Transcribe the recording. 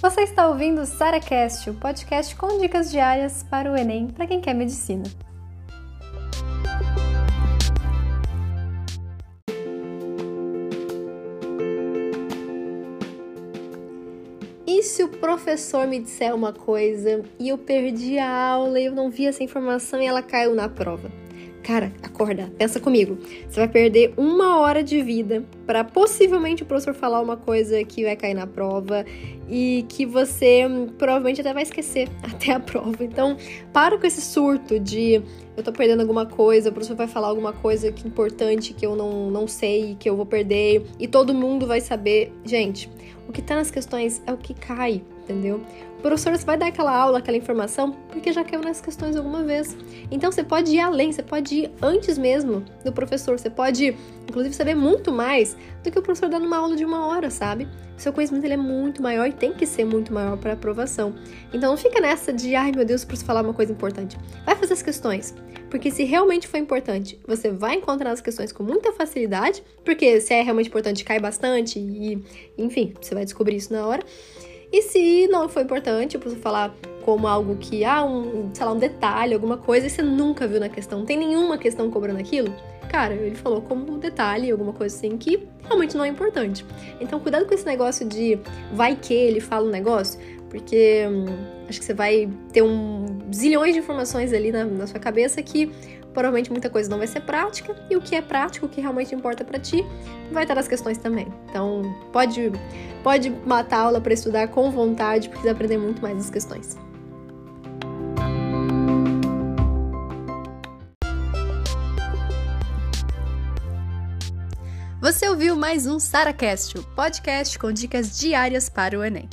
Você está ouvindo o SaraCast, o podcast com dicas diárias para o Enem para quem quer medicina. E se o professor me disser uma coisa e eu perdi a aula e eu não vi essa informação e ela caiu na prova? Cara, acorda, pensa comigo. Você vai perder uma hora de vida para possivelmente o professor falar uma coisa que vai cair na prova e que você hum, provavelmente até vai esquecer até a prova. Então, para com esse surto de eu tô perdendo alguma coisa, o professor vai falar alguma coisa que importante que eu não, não sei, que eu vou perder e todo mundo vai saber. Gente, o que tá nas questões é o que cai, entendeu? O professor vai dar aquela aula, aquela informação, porque já caiu nas questões alguma vez. Então você pode ir além, você pode ir antes mesmo do professor, você pode, inclusive, saber muito mais do que o professor dando uma aula de uma hora, sabe? Seu conhecimento ele é muito maior e tem que ser muito maior para aprovação. Então não fica nessa de, ai meu Deus, professor falar uma coisa importante. Vai fazer as questões, porque se realmente for importante, você vai encontrar as questões com muita facilidade, porque se é realmente importante, cai bastante e, enfim, você vai descobrir isso na hora. E se não foi importante, você falar como algo que, ah, um, sei lá, um detalhe, alguma coisa, e você nunca viu na questão, não tem nenhuma questão cobrando aquilo, cara, ele falou como um detalhe, alguma coisa assim, que realmente não é importante. Então, cuidado com esse negócio de vai que ele fala um negócio, porque hum, acho que você vai ter um zilhões de informações ali na, na sua cabeça que provavelmente muita coisa não vai ser prática e o que é prático, o que realmente importa para ti, vai estar nas questões também. Então, pode pode matar a aula para estudar com vontade, porque vai aprender muito mais as questões. Você ouviu mais um SaraCast, o podcast com dicas diárias para o Enem.